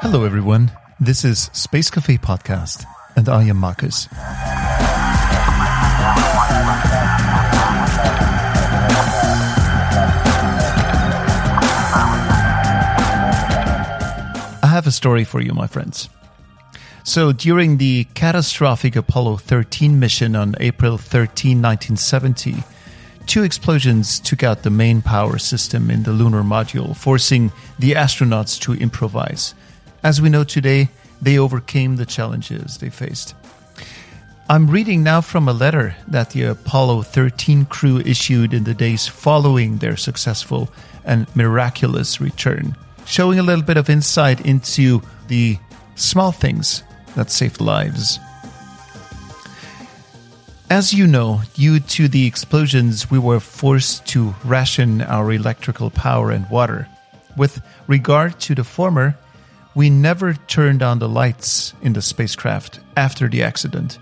Hello, everyone. This is Space Cafe Podcast, and I am Marcus. I have a story for you, my friends. So, during the catastrophic Apollo 13 mission on April 13, 1970, two explosions took out the main power system in the lunar module, forcing the astronauts to improvise. As we know today, they overcame the challenges they faced. I'm reading now from a letter that the Apollo 13 crew issued in the days following their successful and miraculous return, showing a little bit of insight into the small things that saved lives. As you know, due to the explosions, we were forced to ration our electrical power and water. With regard to the former, we never turned on the lights in the spacecraft after the accident.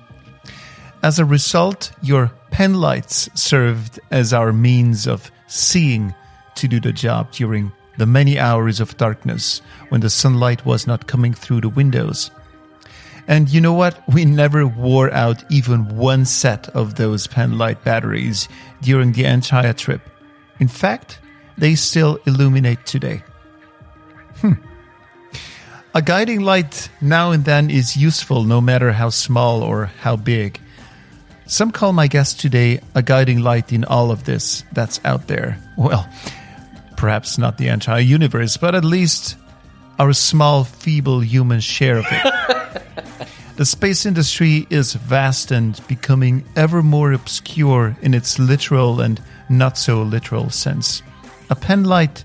As a result, your pen lights served as our means of seeing to do the job during the many hours of darkness when the sunlight was not coming through the windows. And you know what? We never wore out even one set of those pen light batteries during the entire trip. In fact, they still illuminate today. Hmm. A guiding light now and then is useful no matter how small or how big. Some call my guest today a guiding light in all of this that's out there. Well, perhaps not the entire universe, but at least our small, feeble human share of it. the space industry is vast and becoming ever more obscure in its literal and not so literal sense. A pen light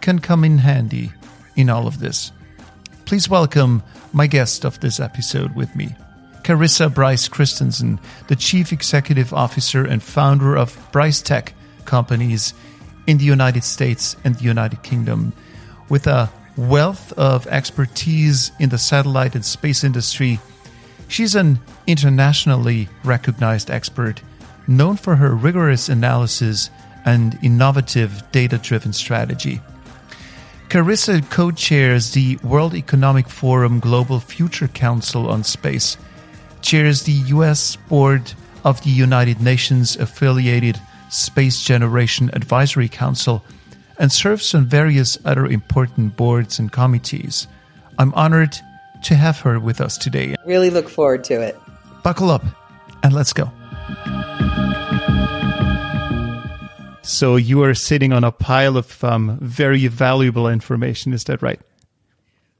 can come in handy in all of this. Please welcome my guest of this episode with me, Carissa Bryce Christensen, the Chief Executive Officer and founder of Bryce Tech companies in the United States and the United Kingdom, with a wealth of expertise in the satellite and space industry. She's an internationally recognized expert, known for her rigorous analysis and innovative data driven strategy. Carissa co chairs the World Economic Forum Global Future Council on Space, chairs the U.S. board of the United Nations affiliated Space Generation Advisory Council, and serves on various other important boards and committees. I'm honored to have her with us today. Really look forward to it. Buckle up and let's go. So you are sitting on a pile of um, very valuable information. Is that right?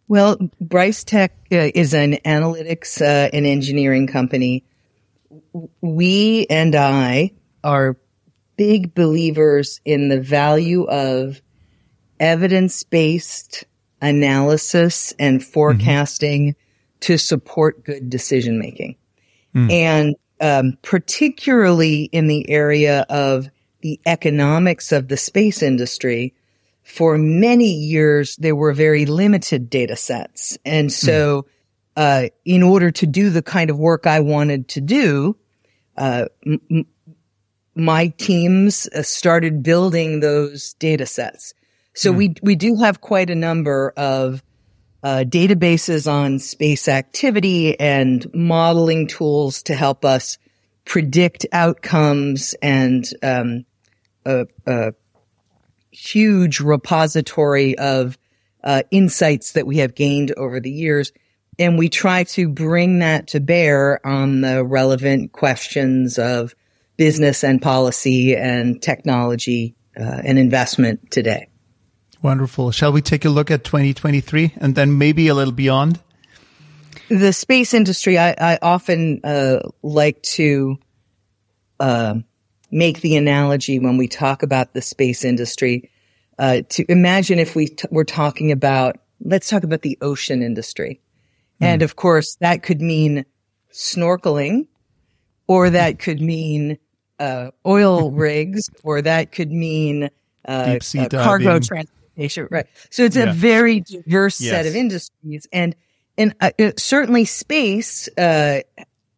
Well, Bryce Tech uh, is an analytics uh, and engineering company. We and I are big believers in the value of evidence based analysis and forecasting mm-hmm. to support good decision making. Mm. And um, particularly in the area of the economics of the space industry, for many years there were very limited data sets. And so, mm. uh, in order to do the kind of work I wanted to do, uh, m- my teams uh, started building those data sets. So mm. we we do have quite a number of uh, databases on space activity and modeling tools to help us predict outcomes and um, a, a, huge repository of uh, insights that we have gained over the years. And we try to bring that to bear on the relevant questions of business and policy and technology uh, and investment today. Wonderful. Shall we take a look at 2023 and then maybe a little beyond? The space industry, I, I often uh, like to uh, make the analogy when we talk about the space industry uh, to imagine if we t- were talking about, let's talk about the ocean industry. Mm. And of course, that could mean snorkeling, or that could mean uh, oil rigs, or that could mean uh, uh transportation. Right. So it's yeah. a very diverse yes. set of industries, and and uh, certainly space uh,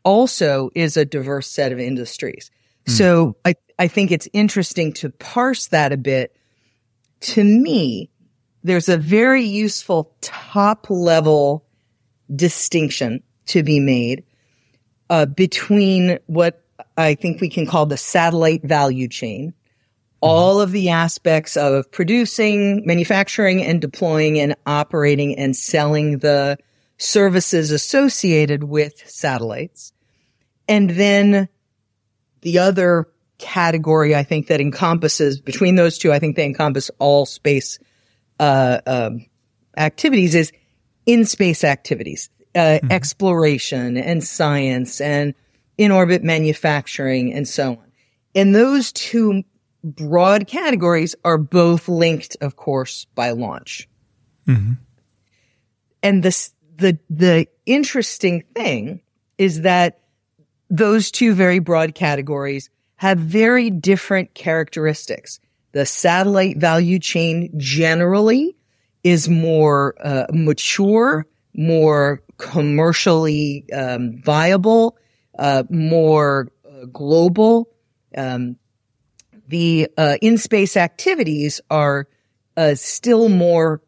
also is a diverse set of industries. So I, I think it's interesting to parse that a bit. To me, there's a very useful top level distinction to be made uh, between what I think we can call the satellite value chain, all of the aspects of producing, manufacturing and deploying and operating and selling the services associated with satellites. And then the other category I think that encompasses between those two, I think they encompass all space uh, um, activities is in space activities, uh, mm-hmm. exploration and science and in orbit manufacturing and so on. And those two broad categories are both linked, of course, by launch. Mm-hmm. And this, the, the interesting thing is that those two very broad categories have very different characteristics. The satellite value chain generally is more uh, mature, more commercially um, viable, uh, more uh, global. Um, the uh, in-space activities are uh, still more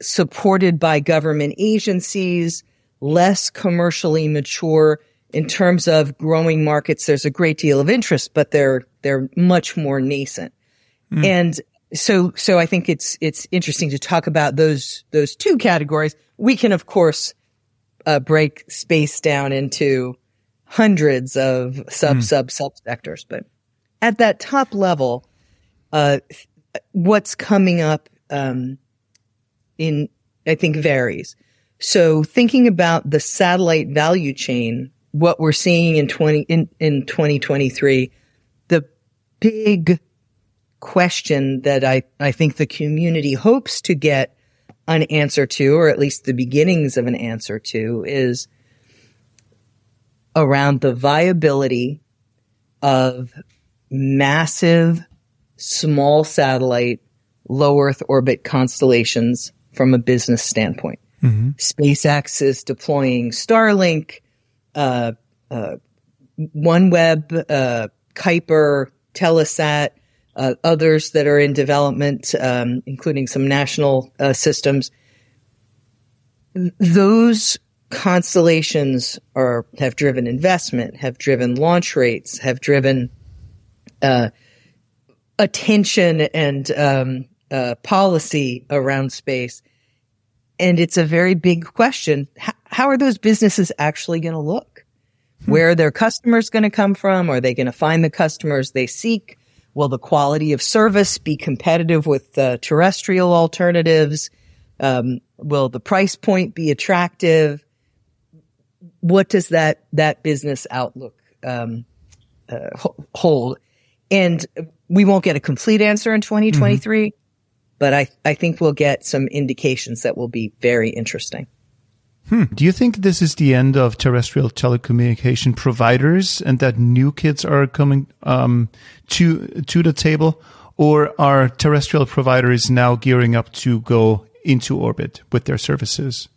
supported by government agencies, less commercially mature in terms of growing markets. There's a great deal of interest, but they're they're much more nascent. Mm. And so, so I think it's, it's interesting to talk about those, those two categories. We can, of course, uh, break space down into hundreds of sub, mm. sub, sub sectors, but at that top level, uh, what's coming up, um, in, I think varies. So thinking about the satellite value chain, what we're seeing in 20, in, in 2023, the big question that I, I think the community hopes to get an answer to, or at least the beginnings of an answer to, is around the viability of massive small satellite low Earth orbit constellations from a business standpoint. Mm-hmm. SpaceX is deploying Starlink, uh, uh, OneWeb, uh, Kuiper, Telesat, uh, others that are in development, um, including some national uh, systems. Those constellations are have driven investment, have driven launch rates, have driven uh, attention and um, uh, policy around space. And it's a very big question. H- how are those businesses actually going to look? Hmm. Where are their customers going to come from? Are they going to find the customers they seek? Will the quality of service be competitive with the terrestrial alternatives? Um, will the price point be attractive? What does that that business outlook um, uh, hold? And we won't get a complete answer in 2023, mm-hmm. but I I think we'll get some indications that will be very interesting. Hmm. Do you think this is the end of terrestrial telecommunication providers and that new kids are coming um, to to the table, or are terrestrial providers now gearing up to go into orbit with their services?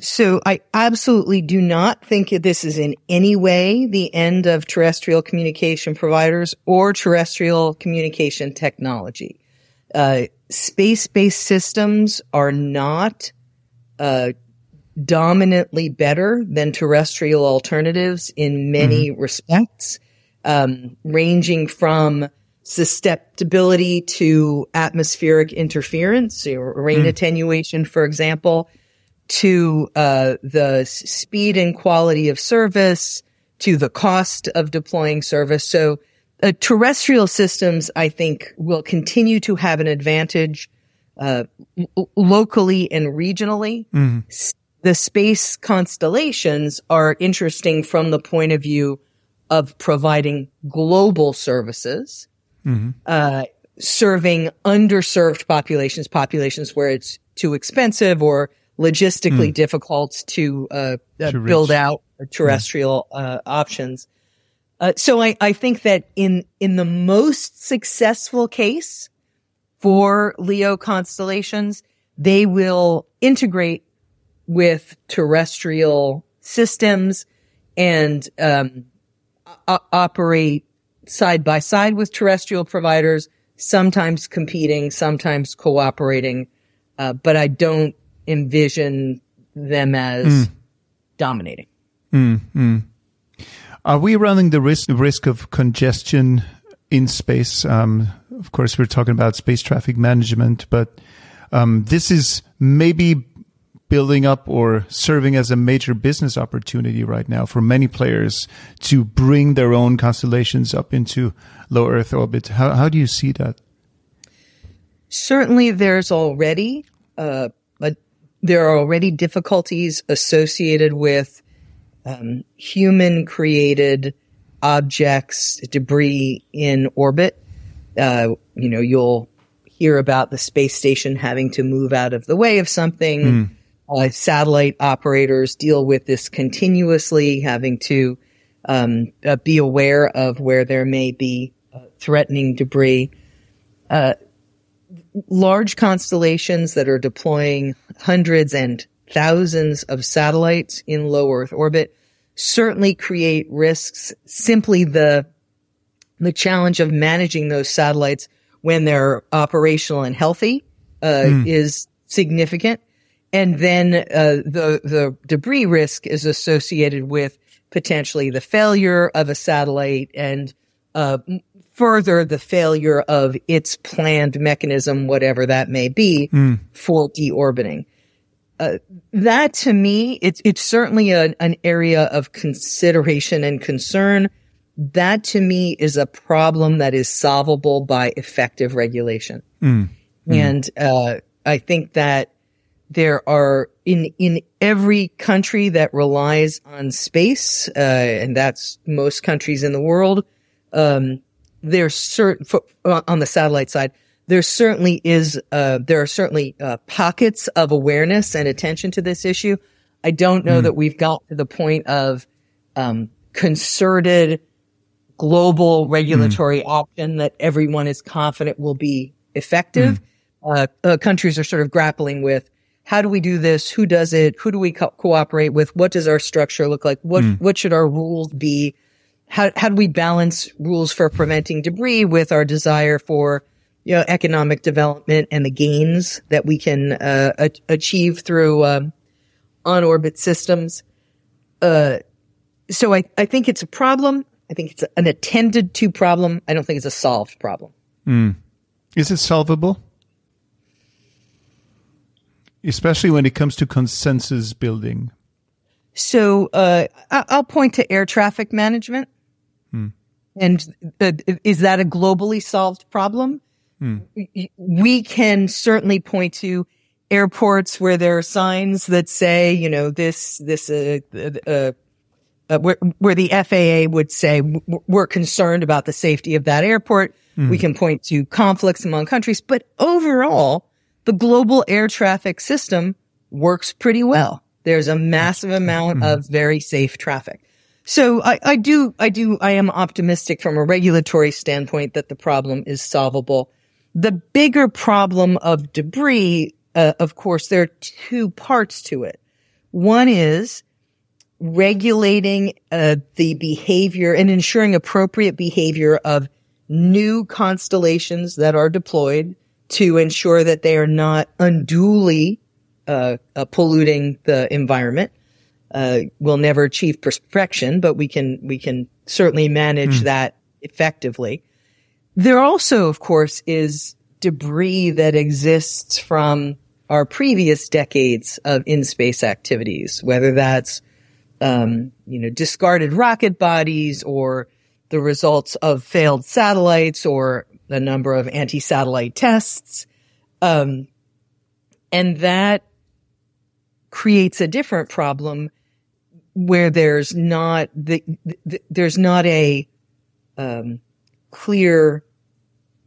So I absolutely do not think this is in any way the end of terrestrial communication providers or terrestrial communication technology. Uh, space-based systems are not uh, dominantly better than terrestrial alternatives in many mm-hmm. respects, um, ranging from susceptibility to atmospheric interference or rain mm. attenuation, for example, to uh, the speed and quality of service, to the cost of deploying service. So uh, terrestrial systems, I think, will continue to have an advantage uh, l- locally and regionally. Mm the space constellations are interesting from the point of view of providing global services, mm-hmm. uh, serving underserved populations, populations where it's too expensive or logistically mm. difficult to, uh, uh, build out terrestrial yeah. options. Uh, so I, I think that in in the most successful case for LEO constellations, they will integrate with terrestrial systems and um, o- operate side by side with terrestrial providers, sometimes competing, sometimes cooperating. Uh, but I don't envision them as mm. dominating. Mm, Are we running the risk, risk of congestion in space? Um, of course, we're talking about space traffic management, but um, this is maybe building up or serving as a major business opportunity right now for many players to bring their own constellations up into low Earth orbit. How, how do you see that? Certainly, there's already, but there are already difficulties associated with um, human created objects, debris in orbit. Uh, you know, you'll hear about the space station having to move out of the way of something. Mm. Uh, satellite operators deal with this continuously, having to um, uh, be aware of where there may be uh, threatening debris. Large constellations that are deploying hundreds and thousands of satellites in low Earth orbit certainly create risks. Simply the the challenge of managing those satellites when they're operational and healthy uh, mm. is significant. And then uh, the the debris risk is associated with potentially the failure of a satellite and uh, further the failure of its planned mechanism, whatever that may be, mm. for deorbiting. Uh, that to me, it's it's certainly a, an area of consideration and concern. That to me is a problem that is solvable by effective regulation. Mm. And uh, I think that there are in in every country that relies on space, uh, and that's most countries in the world. Um, there's certain on the satellite side. There certainly is. Uh, there are certainly uh, pockets of awareness and attention to this issue. I don't know mm. that we've got to the point of um, concerted global regulatory mm. action that everyone is confident will be effective. Mm. Uh, countries are sort of grappling with how do we do this? Who does it? Who do we co- cooperate with? What does our structure look like? What, mm. what should our rules be? How, how do we balance rules for preventing debris with our desire for, you know, economic development and the gains that we can, uh, a- achieve through, um, on orbit systems? Uh, so I, I think it's a problem. I think it's an attended to problem. I don't think it's a solved problem. Mm. Is it solvable? especially when it comes to consensus building? So uh, I'll point to air traffic management. Hmm. And uh, is that a globally solved problem? Hmm. We can certainly point to airports where there are signs that say, you know, this, this, uh, uh, uh where, where, the FAA would say we're concerned about the safety of that airport. Hmm. We can point to conflicts among countries, but overall, the global air traffic system works pretty well. There's a massive amount of very safe traffic. So I, I, do, I do, I am optimistic from a regulatory standpoint that the problem is solvable. The bigger problem of debris, uh, of course, there are two parts to it. One is regulating uh, the behavior and ensuring appropriate behavior of new constellations that are deployed to ensure that they are not unduly uh, uh, polluting the environment. Uh, we'll never achieve perfection, but we can we can certainly manage mm. that effectively. There also, of course, is debris that exists from our previous decades of in-space activities, whether that's um, you know discarded rocket bodies or the results of failed satellites or a number of anti-satellite tests. Um, and that creates a different problem where there's not the, the there's not a um, clear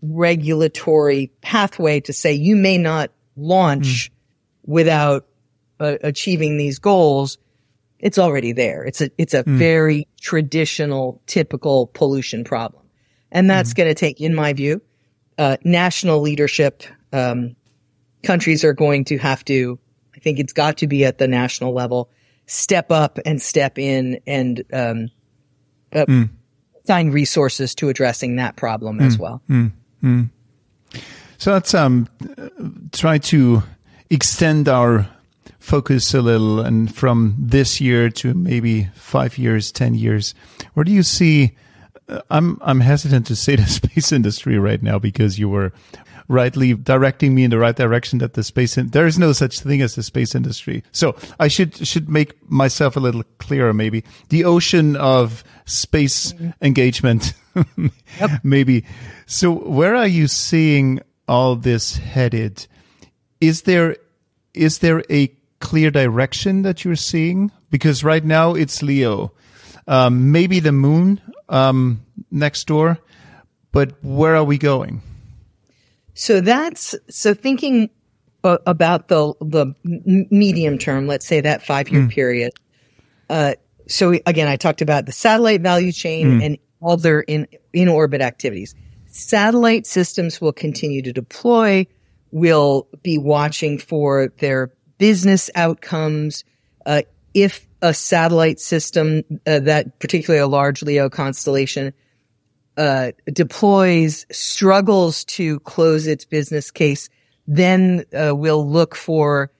regulatory pathway to say you may not launch mm. without uh, achieving these goals. It's already there. It's a it's a mm. very traditional, typical pollution problem. And that's mm-hmm. going to take, in my view, uh, national leadership. Um, countries are going to have to, I think it's got to be at the national level, step up and step in and um, uh, mm. assign resources to addressing that problem as well. So let's um, try to extend our focus a little and from this year to maybe five years, 10 years. Where do you see? uh, I'm, I'm hesitant to say the space industry right now because you were rightly directing me in the right direction that the space in, there is no such thing as the space industry. So I should should make myself a little clearer maybe. The ocean of space engagement maybe. So where are you seeing all this headed? Is there is there a clear direction that you're seeing? Because right now it's Leo. Um, maybe the moon um, next door, but where are we going? So that's so thinking uh, about the the medium term. Let's say that five year period. Uh, so we- again, I talked about the satellite value chain and other in in orbit activities. Satellite systems will continue to deploy. We'll be watching for their business outcomes. Uh, if a satellite system uh, that particularly a large LEO constellation uh, deploys struggles to close its business case, then uh, we'll look for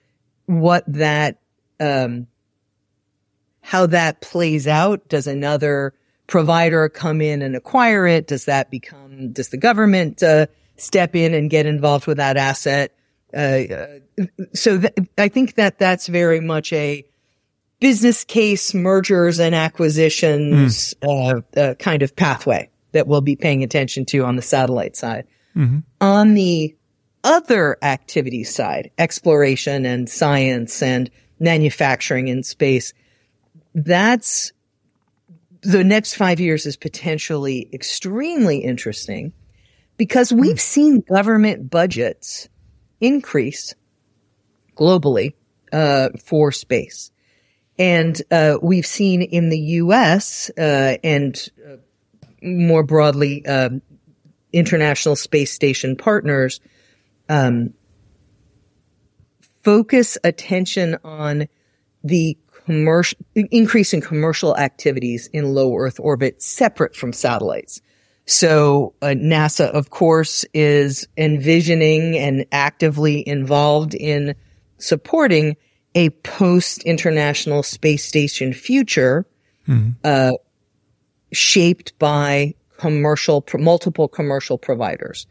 what that um, how that plays out. Does another provider come in and acquire it? Does that become? Does the government uh, step in and get involved with that asset? Uh, uh, so th- I think that that's very much a business case mergers and acquisitions uh, uh, kind of pathway that we'll be paying attention to on the satellite side. On the other activity side, exploration and science and manufacturing in space, that's the next five years is potentially extremely interesting because we've seen government budgets increase globally uh, for space. And uh, we've seen in the U.S. Uh, and uh, more broadly, um, international space station partners um, focus attention on the commercial increase in commercial activities in low Earth orbit, separate from satellites. So uh, NASA, of course, is envisioning and actively involved in supporting a post international space station future uh, shaped by commercial, multiple commercial providers.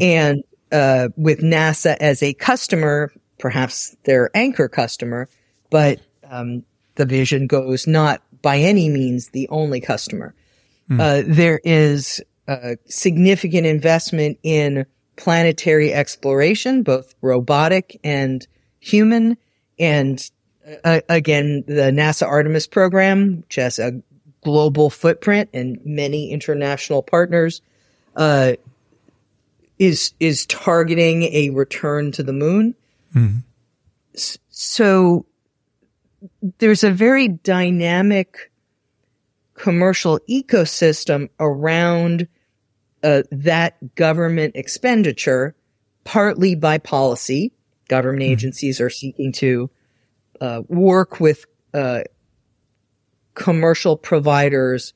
And uh, with NASA as a customer, perhaps their anchor customer, but um, the vision goes not by any means the only customer. Uh, there is uh, significant investment in planetary exploration, both robotic and human. And uh, again, the NASA Artemis program, which has a global footprint and many international partners, uh, is is targeting a return to the moon. S- So there's a very dynamic commercial ecosystem around uh, that government expenditure, partly by policy. Government agencies are seeking to uh, work with uh, commercial providers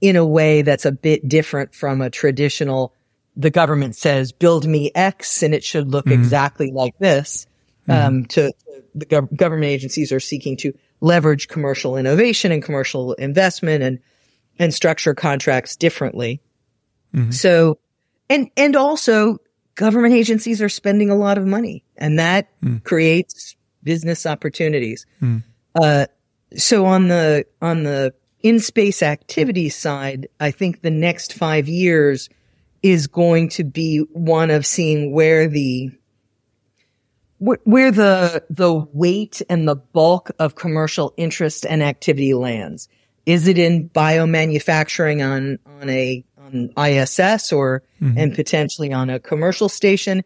in a way that's a bit different from a traditional. The government says, "Build me X," and it should look mm-hmm. exactly like this. Mm-hmm. Um, to the gov- government agencies are seeking to leverage commercial innovation and commercial investment and and structure contracts differently. Mm-hmm. So, and and also government agencies are spending a lot of money, and that mm. creates business opportunities. Mm. Uh, so on the on the in space activity side, I think the next five years is going to be one of seeing where the where the the weight and the bulk of commercial interest and activity lands. Is it in biomanufacturing on on a on ISS or mm-hmm. and potentially on a commercial station?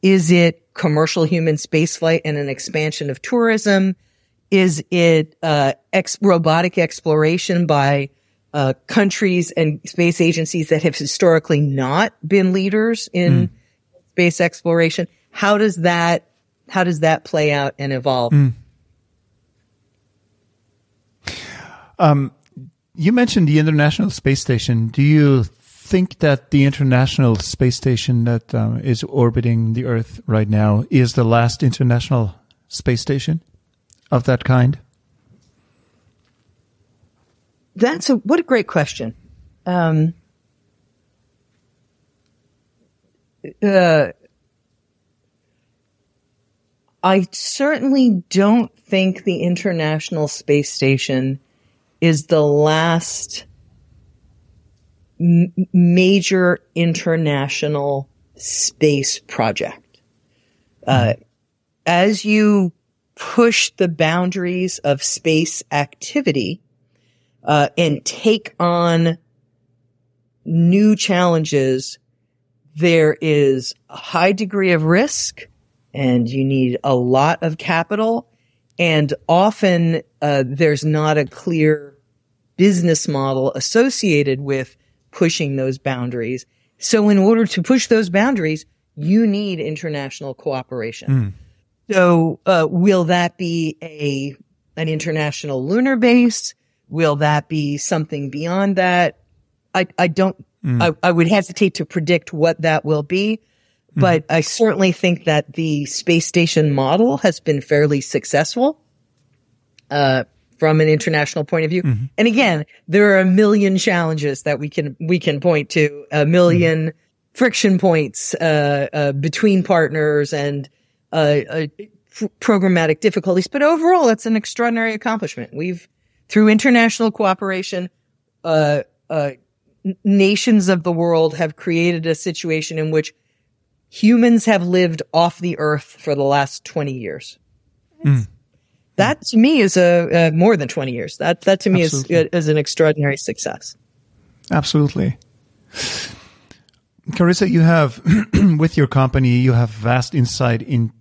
Is it commercial human spaceflight and an expansion of tourism? Is it uh, ex- robotic exploration by uh, countries and space agencies that have historically not been leaders in space exploration? How does that how does that play out and evolve? You mentioned the International Space Station. Do you think that the International Space Station that um, is orbiting the Earth right now is the last International Space Station of that kind? That's a what a great question. Um, uh, I certainly don't think the International Space Station is the last m- major international space project. Uh, as you push the boundaries of space activity uh, and take on new challenges, there is a high degree of risk and you need a lot of capital. And often uh, there's not a clear business model associated with pushing those boundaries. So in order to push those boundaries, you need international cooperation. Mm. So uh, will that be a an international lunar base? Will that be something beyond that? I, I don't. Mm. I, I would hesitate to predict what that will be. Mm-hmm. But I certainly think that the space station model has been fairly successful uh, from an international point of view. Mm-hmm. And again, there are a million challenges that we can we can point to, a 1000000 mm-hmm. friction points uh, uh, between partners and uh, uh, programmatic difficulties. But overall, it's an extraordinary accomplishment. We've through international cooperation. Uh, nations of the world have created a situation in which humans have lived off the earth for the last 20 years. Mm. That to me is a, more than 20 years. That, that to me is, is an extraordinary success. Absolutely. Carissa, you have, with your company, you have vast insight in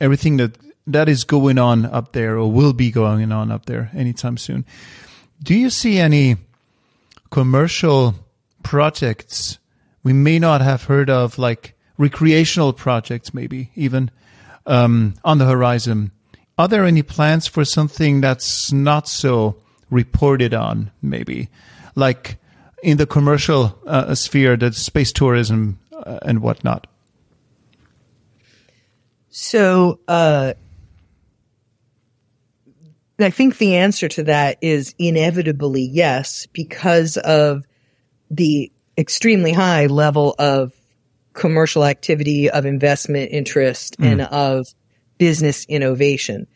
everything that, that is going on up there or will be going on up there anytime soon. Do you see any commercial projects we may not have heard of, like recreational projects, maybe even um, on the horizon. Are there any plans for something that's not so reported on, maybe, like in the commercial uh, sphere, the space tourism uh, and whatnot? So, uh, I think the answer to that is inevitably yes, because of the extremely high level of commercial activity, of investment interest, mm. and of business innovation.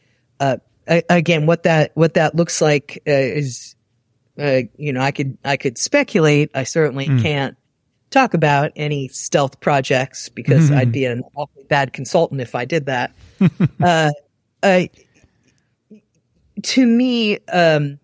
Uh, again, what that what that looks like uh, is, uh, you know, I could I could speculate. I certainly mm. can't talk about any stealth projects because mm-hmm. I'd be an awfully bad consultant if I did that. Uh, uh, to me, um,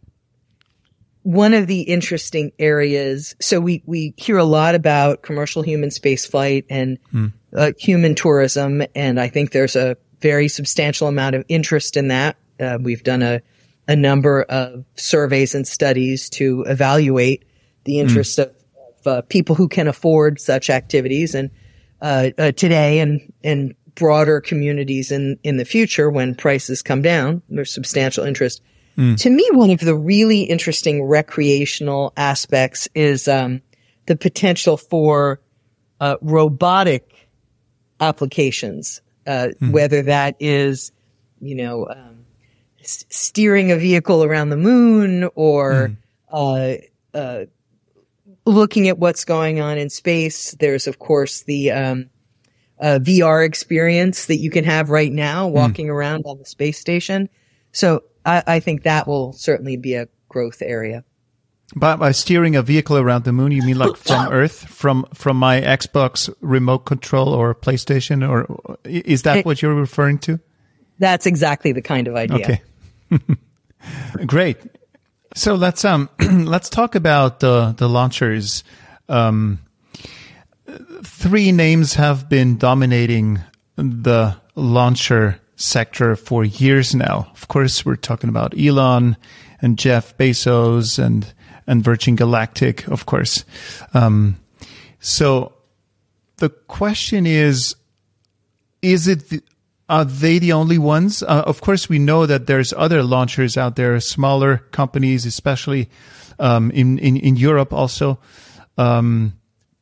one of the interesting areas. So we, we hear a lot about commercial human spaceflight and mm. uh, human tourism. And I think there's a very substantial amount of interest in that. Uh, we've done a, a number of surveys and studies to evaluate the hmm. interest mm. of uh, people who can afford such activities. And uh, uh, today and, and broader communities in, in the future when prices come down, there's substantial interest Mm. To me, one of the really interesting recreational aspects is um, the potential for uh, robotic applications, uh, mm. whether that is, you know, um, s- steering a vehicle around the moon or mm. Looking at what's going on in space. There's, of course, the um, uh, VR experience that you can have right now mm. walking around on the space station. So I, I think that will certainly be a growth area. By, by steering a vehicle around the moon, you mean like from Earth, from from my Xbox remote control or PlayStation, or is that what you're referring to? That's exactly the kind of idea. Okay, great. So let's um let's talk about the the launchers. Um, three names have been dominating the launcher sector for years now. Of course, we're talking about Elon and Jeff Bezos and and Virgin Galactic, of course. Um, so the question is: Is it? The, are they the only ones? Uh, of course, we know that there's other launchers out there, smaller companies, especially um, in, in in Europe also. Um,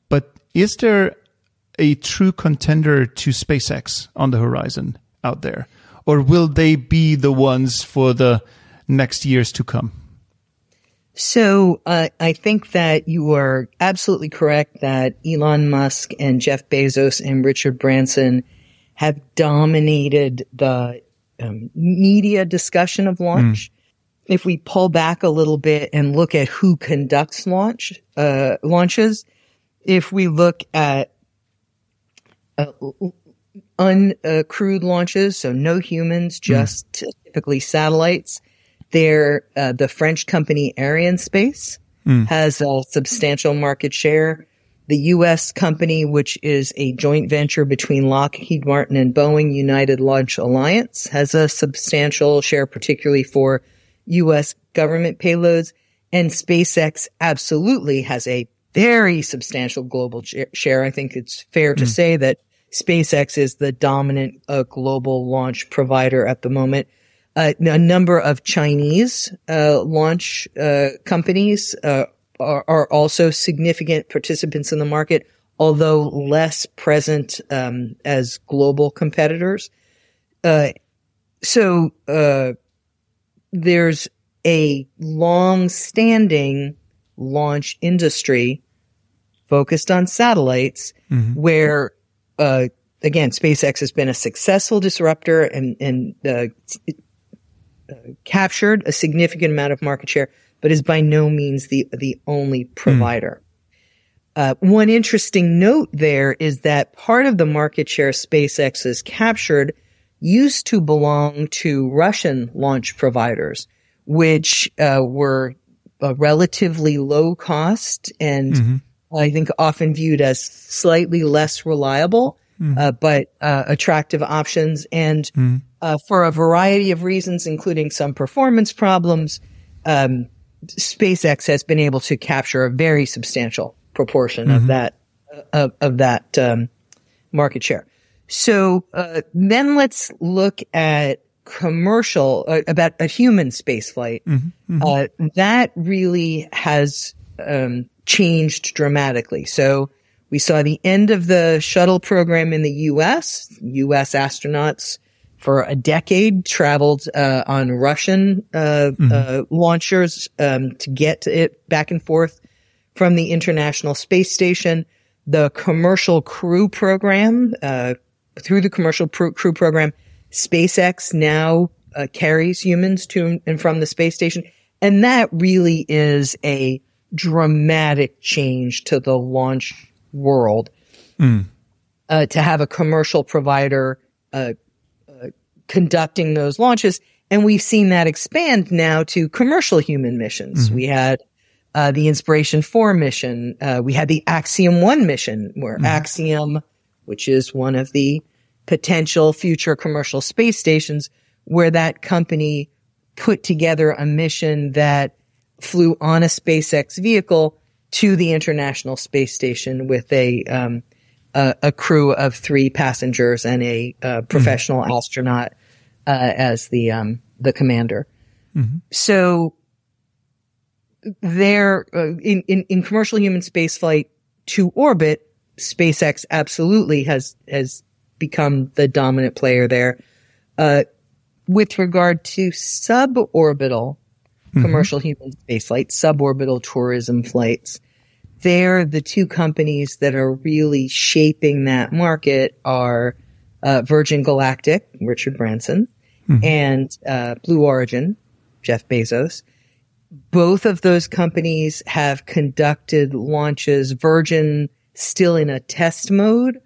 but is there a true contender to SpaceX on the horizon out there, or will they be the ones for the next years to come? So uh, I think that you are absolutely correct that Elon Musk and Jeff Bezos and Richard Branson have dominated the um, media discussion of launch. Mm. If we pull back a little bit and look at who conducts launch uh, launches, if we look at uh, uncrewed launches, so no humans, hmm. just mm. typically satellites, there uh, the French company Arianespace mm. has a substantial market share. The U.S. company, which is a joint venture between Lockheed Martin and Boeing United Launch Alliance, has a substantial share, particularly for U.S. government payloads. And SpaceX absolutely has a very substantial global share. I think it's fair to mm. say that SpaceX is the dominant uh, global launch provider at the moment. Uh, a number of Chinese uh, launch uh, companies uh, are, are, also significant participants in the market, although less present um, as global competitors. Uh, so there's a long-standing launch industry focused on satellites mm-hmm. where uh, again, SpaceX has been a successful disruptor and, and uh, uh, captured a significant amount of market share, but is by no means the the only provider. Mm. one interesting note there is that part of the market share SpaceX has captured used to belong to Russian launch providers, which uh, were relatively low cost and mm-hmm. I think often viewed as slightly less reliable, mm. uh, but uh, attractive options. And mm. uh, for a variety of reasons, including some performance problems, um, SpaceX has been able to capture a very substantial proportion mm-hmm. of that of, of that um, market share. So uh, then let's look at commercial uh, about a human spaceflight. Mm-hmm. Mm-hmm. Uh, that really has um, changed dramatically. So we saw the end of the shuttle program in the U.S. U.S. astronauts for a decade traveled uh, on Russian uh, mm-hmm. uh, launchers um, to get it back and forth from the International Space Station. The commercial crew program, uh, through the commercial pr- crew program, SpaceX now uh, carries humans to and from the space station, and that really is a dramatic change to the launch world. Mm. Uh, to have a commercial provider uh, conducting those launches, and we've seen that expand now to commercial human missions. Mm-hmm. We had uh, the Inspiration Four mission. Uh, we had the Axiom One mission, where mm-hmm. Axiom, which is one of the potential future commercial space stations, where that company put together a mission that flew on a SpaceX vehicle to the International Space Station with a um, a, a, crew of three passengers and a, a professional mm-hmm. astronaut uh, as the um, the commander. Mm-hmm. So there, uh, in, in in commercial human spaceflight to orbit, SpaceX absolutely has has become the dominant player there. Uh, with regard to suborbital mm-hmm. commercial human spaceflight, suborbital tourism flights. They're the two companies that are really shaping that market are uh, Virgin Galactic, Richard Branson, mm-hmm. and uh, Blue Origin, Jeff Bezos. Both of those companies have conducted launches. Virgin still in a test mode.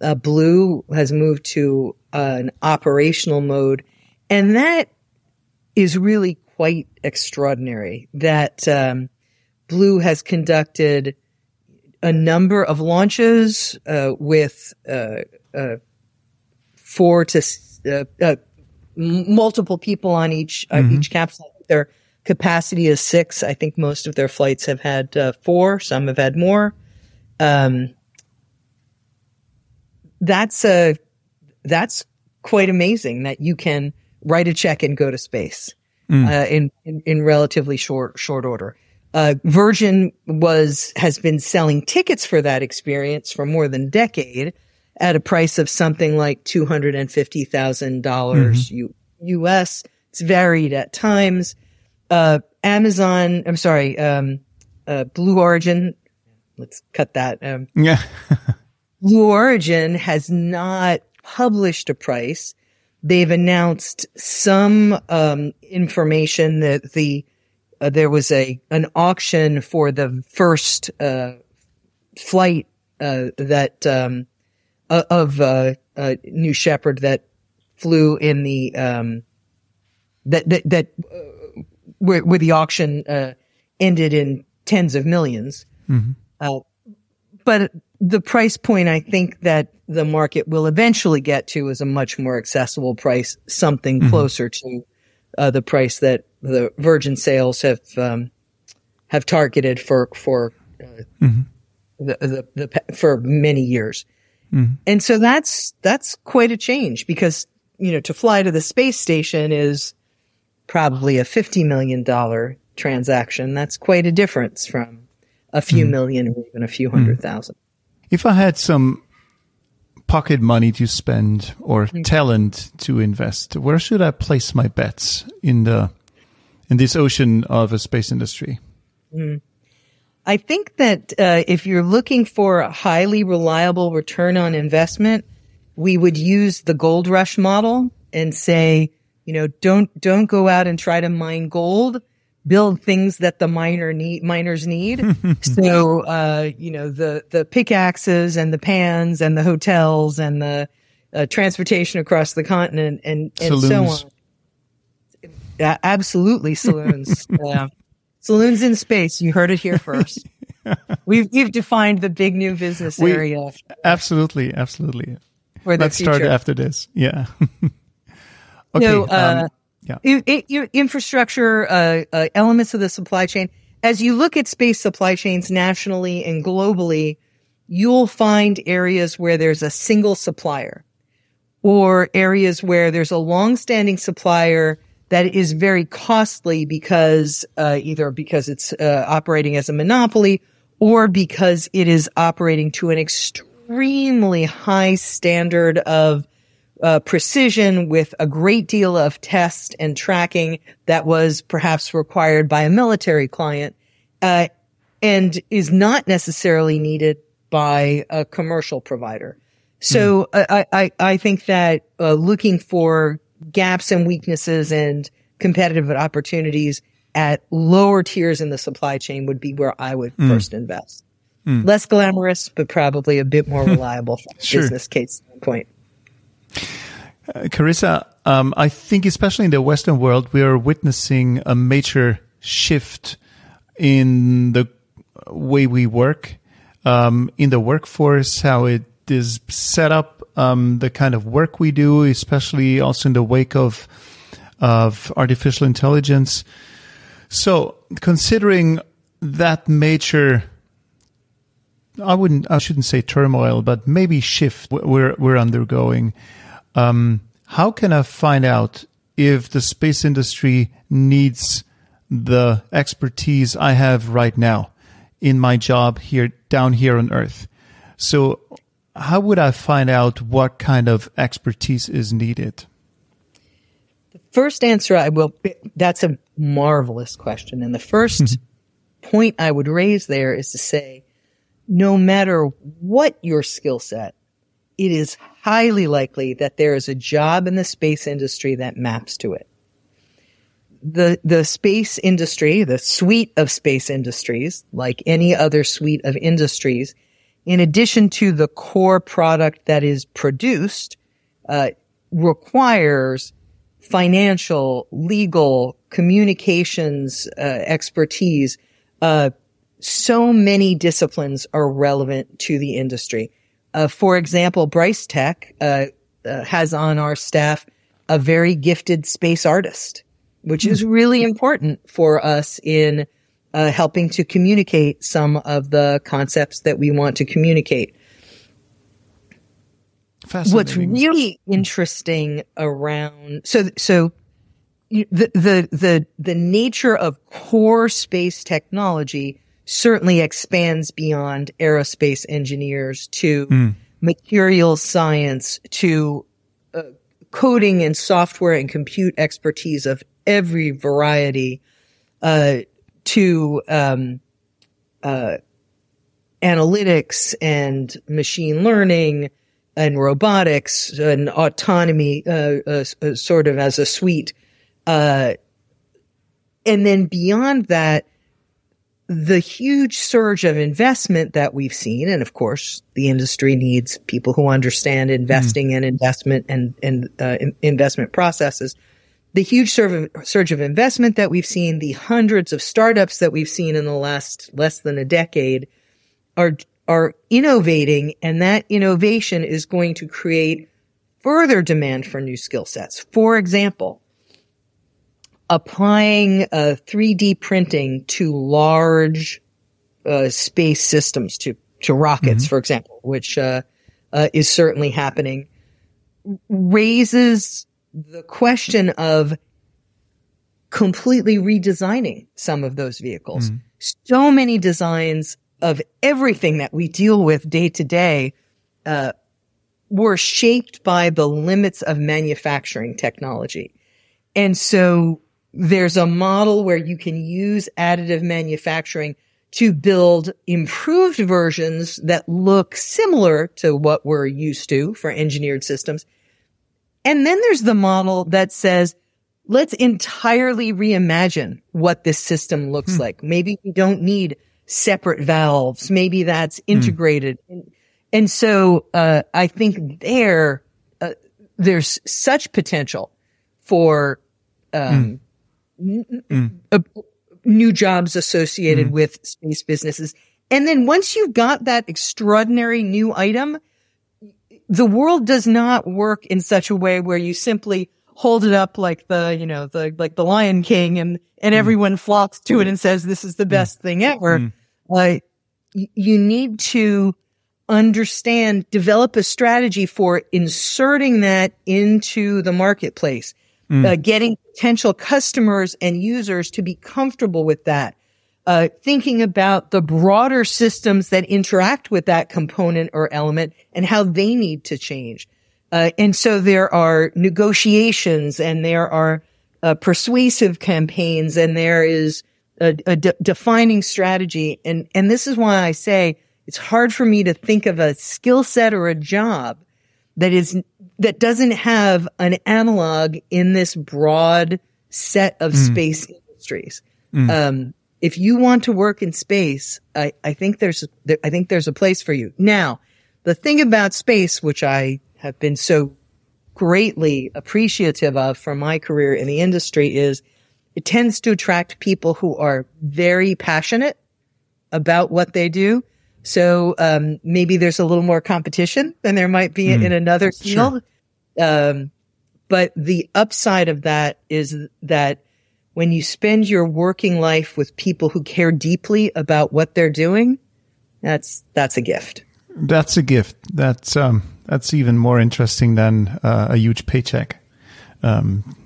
Uh, Blue has moved to uh, an operational mode, and that is really quite extraordinary that um, Blue has conducted a number of launches uh, with uh, uh, four to uh, uh, multiple people on each uh, mm-hmm. each capsule. Their capacity is six. I think most of their flights have had four. Some have had more. Um, that's a that's quite amazing that you can write a check and go to space mm. uh, in, in, in relatively short short order. Uh, Virgin was has been selling tickets for that experience for more than a decade at a price of something like two hundred and fifty thousand dollars U.S. It's varied at times. Uh, Amazon, I'm sorry, um, uh, Blue Origin. Let's cut that. Um, Yeah. Blue Origin has not published a price. They've announced some um, information that the uh, there was a an auction for the first uh, flight uh, that um, uh, of uh, uh, New Shepard that flew in the um, that that that uh, where, where the auction uh, ended in tens of 1000000s Uh, but the price point I think that the market will eventually get to is a much more accessible price, something closer to uh, the price that the Virgin sales have um, have targeted for for uh, the, the, the for many years. Mm-hmm. And so that's that's quite a change because you know to fly to the space station is probably a fifty million dollar transaction. That's quite a difference from a few mm-hmm. million or even a few hundred mm-hmm. thousand. If I had some pocket money to spend or Mm. talent to invest, where should I place my bets in the in this ocean of a space industry? Mm. I think that uh, if you're looking for a highly reliable return on investment, we would use the gold rush model and say, you know, don't don't go out and try to mine gold. Build things that the miner need, miners need. so, uh, you know, the the pickaxes and the pans and the hotels and the uh, transportation across the continent and and so on. Absolutely, saloons. yeah. Saloons in space. You heard it here first. We've we've defined the big new business We- area Absolutely, absolutely. Let's future. start after this. Yeah. okay. No, uh, um, yeah. I- I- your infrastructure uh, uh, elements of the supply chain. As you look at space supply chains nationally and globally, you'll find areas where there's a single supplier, or areas where there's a long-standing supplier that is very costly because uh, either because it's uh, operating as a monopoly or because it is operating to an extremely high standard of uh, precision with a great deal of test and tracking that was perhaps required by a military client uh, and is not necessarily needed by a commercial provider. So I, I, I think that uh, looking for gaps and weaknesses and competitive opportunities at lower tiers in the supply chain would be where I would first invest. Less glamorous, but probably a bit more reliable from a Sure. business case standpoint. Uh, Carissa, um, I think especially in the Western world, we are witnessing a major shift in the way we work, um, in the workforce, how it is set up, um, the kind of work we do, especially also in the wake of of artificial intelligence. So, considering that major I wouldn't, I shouldn't say turmoil, but maybe shift we're we're undergoing. Um, how can I find out if the space industry needs the expertise I have right now in my job here down here on Earth? So, how would I find out what kind of expertise is needed? The First answer I will, that's a marvelous question. And the 1st hmm. point I would raise there is to say, no matter what your skill set, it is highly likely that there is a job in the space industry that maps to it. The, the space industry, the suite of space industries, like any other suite of industries, in addition to the core product that is produced, uh, requires financial, legal, communications uh, expertise. Uh, so many disciplines are relevant to the industry. Uh, for example, BryceTech uh, uh, has on our staff a very gifted space artist, which is really important for us in uh, helping to communicate some of the concepts that we want to communicate. What's really interesting around so so the, the, the, the nature of core space technology certainly expands beyond aerospace engineers to mm. materials science to uh, coding and software and compute expertise of every variety, uh, to, um, uh, analytics and machine learning and robotics and autonomy, uh, uh, uh sort of as a suite. Uh, and then beyond that, the huge surge of investment that we've seen, and of course, the industry needs people who understand investing mm. and investment and, and uh, investment processes. The huge surge of, investment that we've seen, the hundreds of startups that we've seen in the last less than a decade, are are innovating, and that innovation is going to create further demand for new skill sets. For example, applying uh, 3D printing to large uh, space systems, to to rockets, mm-hmm. for example, which uh, uh is certainly happening, raises the question of completely redesigning some of those vehicles. Mm. So many designs of everything that we deal with day to day uh, were shaped by the limits of manufacturing technology. And so there's a model where you can use additive manufacturing to build improved versions that look similar to what we're used to for engineered systems. And then there's the model that says, let's entirely reimagine what this system looks hmm. like. Maybe we don't need separate valves. Maybe that's hmm. integrated. Mm. And, and, so, uh, I think there, uh, there's such potential for, um, mm. N- uh, new jobs associated mm. with space businesses. And then once you've got that extraordinary new item, the world does not work in such a way where you simply hold it up like the, you know, the, like the Lion King and, and mm. everyone flocks to it and says, this is the best mm. thing ever. Mm. Uh, you need to understand, develop a strategy for inserting that into the marketplace, mm. uh, getting potential customers and users to be comfortable with that. Uh, thinking about the broader systems that interact with that component or element and how they need to change. Uh, and so there are negotiations and there are uh, persuasive campaigns and there is a, a de- defining strategy. And, and this is why I say it's hard for me to think of a skill set or a job that is, that doesn't have an analog in this broad set of mm. space industries. Mm. Um, if you want to work in space, I, I think there's, I think there's a place for you. Now, the thing about space, which I have been so greatly appreciative of from my career in the industry is it tends to attract people who are very passionate about what they do. So um, maybe there's a little more competition than there might be mm, in another field. Sure. Um, but the upside of that is that when you spend your working life with people who care deeply about what they're doing, that's that's a gift. That's a gift. That's um, that's even more interesting than uh, a huge paycheck. Um,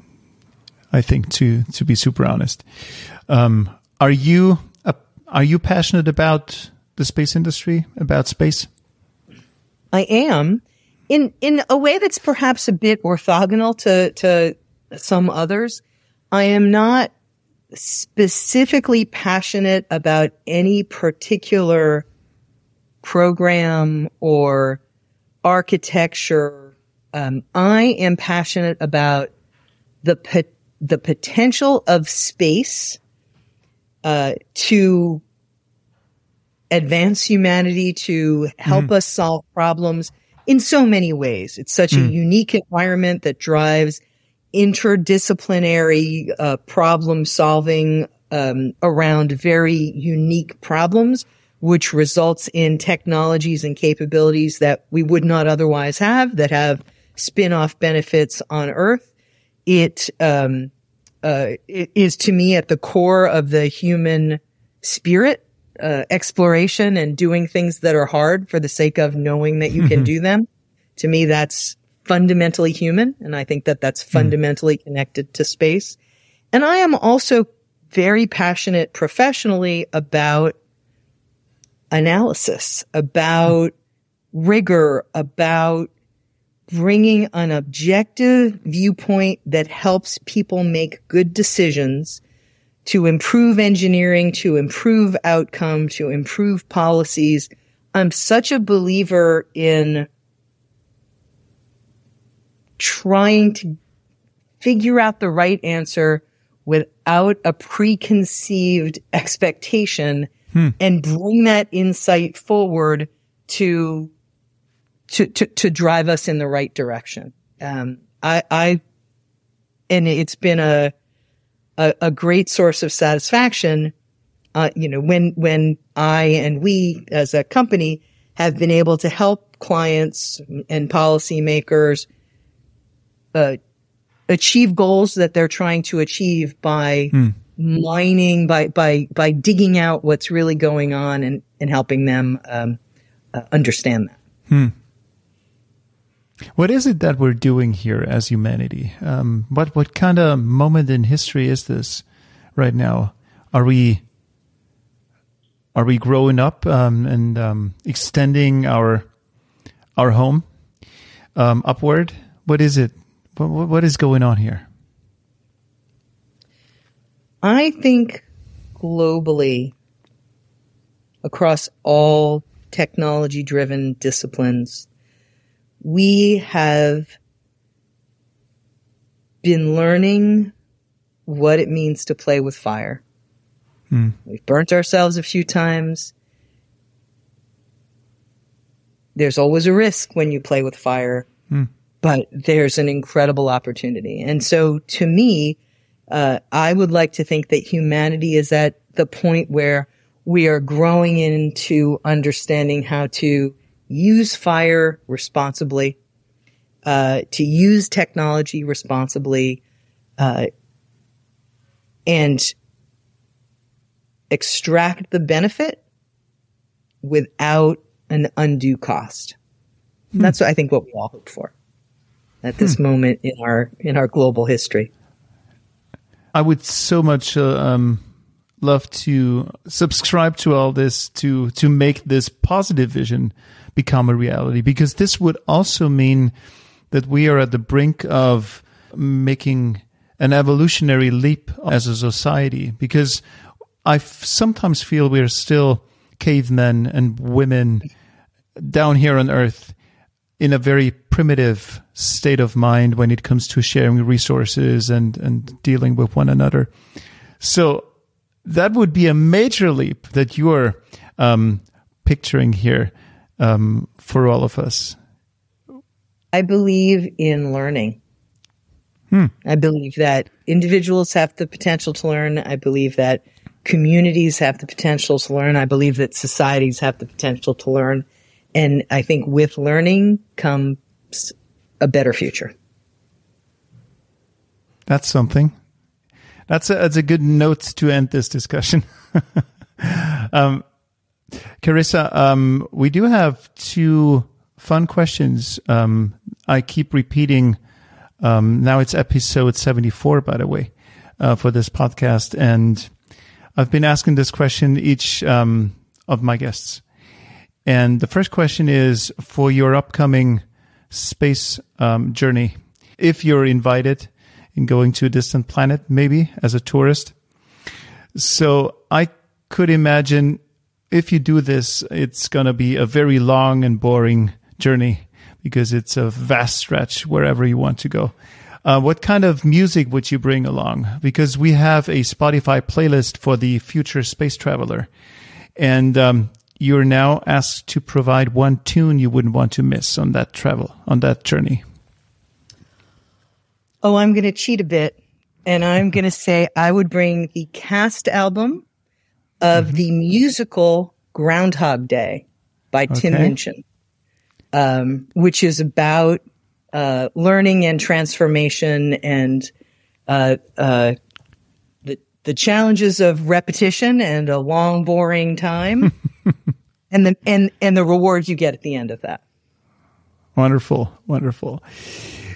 I think to to be super honest. Um, are you uh, are you passionate about the space industry about space? I am in in a way that's perhaps a bit orthogonal to to some others. I am not specifically passionate about any particular program or architecture. Um, I am passionate about the the potential of space uh, to advance humanity, to help mm. us solve problems in so many ways. It's such mm. a unique environment that drives interdisciplinary uh, problem solving um, around very unique problems, which results in technologies and capabilities that we would not otherwise have that have spin-off benefits on Earth it, um, uh, it is to me at the core of the human spirit, uh, exploration and doing things that are hard for the sake of knowing that you can do them. To me, that's fundamentally human. And I think that that's hmm. fundamentally mm. connected to space. And I am also very passionate professionally about analysis, about rigor, about bringing an objective viewpoint that helps people make good decisions to improve engineering, to improve outcome, to improve policies. I'm such a believer in trying to figure out the right answer without a preconceived expectation hmm. and bring that insight forward to, to, to, to, drive us in the right direction. Um, I, I, and it's been a, a, a great source of satisfaction. Uh, you know, when, when I and we as a company have been able to help clients and policymakers, uh, achieve goals that they're trying to achieve by hmm. mining, by, by, by digging out what's really going on and, and helping them, um, uh, understand that. Hmm. What is it that we're doing here as humanity? Um, what what kind of moment in history is this right now? Are we are we growing up um, and um, extending our our home um, upward? What is it? What, what is going on here? I think globally, across all technology driven disciplines, we have been learning what it means to play with fire. Hmm. We've burnt ourselves a few times. There's always a risk when you play with fire, hmm. But there's an incredible opportunity. And so to me, uh, I would like to think that humanity is at the point where we are growing into understanding how to use fire responsibly, uh, to use technology responsibly, uh, and extract the benefit without an undue cost. Hmm. That's what I think what we all hope for at this hmm. moment in our in our global history. I would so much uh, um, love to subscribe to all this to to make this positive vision become a reality because this would also mean that we are at the brink of making an evolutionary leap as a society because I sometimes feel we're still cavemen and women down here on earth in a very primitive state of mind when it comes to sharing resources and, and dealing with one another. So that would be a major leap that you're um, picturing here um, for all of us? I believe in learning. Hmm. I believe that individuals have the potential to learn. I believe that communities have the potential to learn. I believe that societies have the potential to learn. And I think with learning comes a better future. That's something. That's a, that's a good note to end this discussion. um, Carissa, um, we do have two fun questions. Um, I keep repeating. Um, now it's episode 74, by the way, uh, for this podcast. And I've been asking this question each um, of my guests. And the first question is for your upcoming space um, journey. If you're invited in going to a distant planet, maybe as a tourist. So I could imagine if you do this, it's going to be a very long and boring journey because it's a vast stretch wherever you want to go. Uh, what kind of music would you bring along? Because we have a Spotify playlist for the future space traveler. And um, you're now asked to provide one tune you wouldn't want to miss on that travel, on that journey. Oh, I'm going to cheat a bit. And I'm going to say I would bring the cast album of mm-hmm. the musical Groundhog Day by okay. Tim Minchin, um, which is about uh, learning and transformation and uh, uh, the the challenges of repetition and a long, boring time, and the and and the rewards you get at the end of that. Wonderful, wonderful.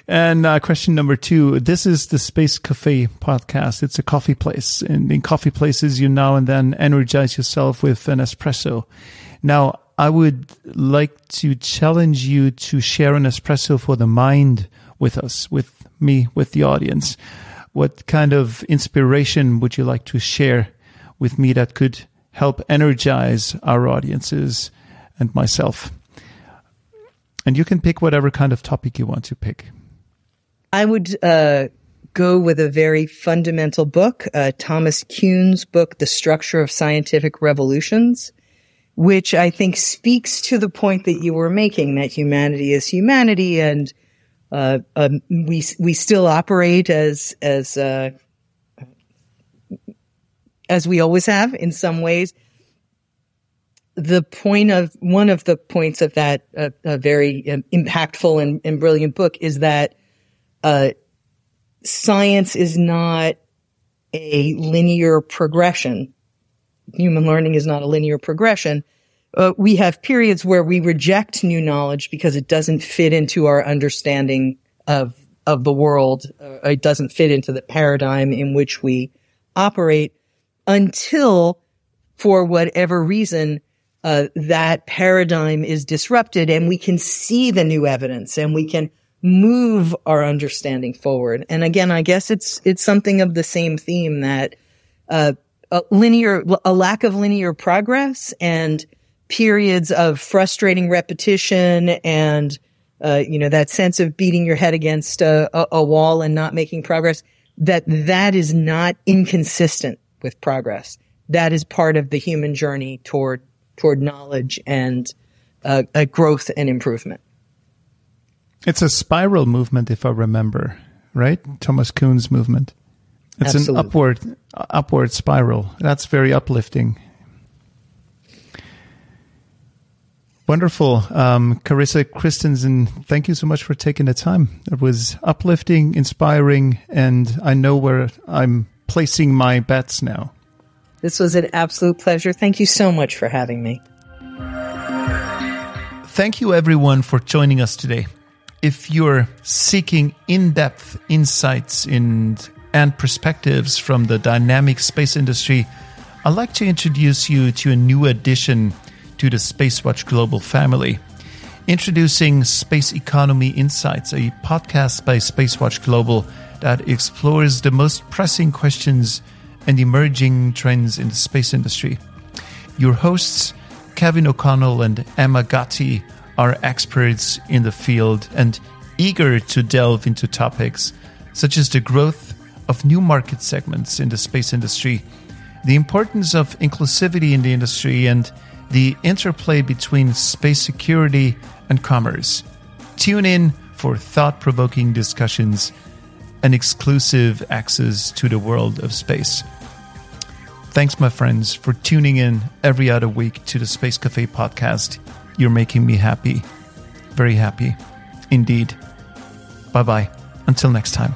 And uh, question number two this is the Space Cafe podcast. It's a coffee place. And in coffee places, you now and then energize yourself with an espresso. Now, I would like to challenge you to share an espresso for the mind with us, with me, with the audience. What kind of inspiration would you like to share with me that could help energize our audiences and myself? And you can pick whatever kind of topic you want to pick. I would uh, go with a very fundamental book, uh, Thomas Kuhn's book, The Structure of Scientific Revolutions, which I think speaks to the point that you were making that humanity is humanity and uh, um, we we still operate as as uh, as we always have in some ways. The point of one of the points of that uh, very um, impactful and, and, brilliant book is that uh, science is not a linear progression. Human learning is not a linear progression. Uh, we have periods where we reject new knowledge because it doesn't fit into our understanding of of the world. Uh, it doesn't fit into the paradigm in which we operate until, for whatever reason, uh, that paradigm is disrupted and we can see the new evidence and we can move our understanding forward. And again, I guess it's it's something of the same theme that uh, a linear, a lack of linear progress and periods of frustrating repetition and uh, you know that sense of beating your head against a, a, a wall and not making progress. That that is not inconsistent with progress. That is part of the human journey toward toward knowledge and uh, growth and improvement. It's a spiral movement, if I remember, right? Thomas Kuhn's movement. It's Absolutely. an upward upward spiral. That's very uplifting. Wonderful. Um, Carissa Christensen, thank you so much for taking the time. It was uplifting, inspiring, and I know where I'm placing my bets now. This was an absolute pleasure. Thank you so much for having me. Thank you, everyone, for joining us today. If you're seeking in depth insights in, and perspectives from the dynamic space industry, I'd like to introduce you to a new addition to the Spacewatch Global family. Introducing Space Economy Insights, a podcast by Spacewatch Global that explores the most pressing questions and emerging trends in the space industry. Your hosts, Kevin O'Connell and Emma Gatti, are experts in the field and eager to delve into topics such as the growth of new market segments in the space industry, the importance of inclusivity in the industry, and the interplay between space security and commerce. Tune in for thought provoking discussions and exclusive access to the world of space. Thanks, my friends, for tuning in every other week to the Space Cafe podcast. You're making me happy. Very happy. Indeed. Bye bye. Until next time.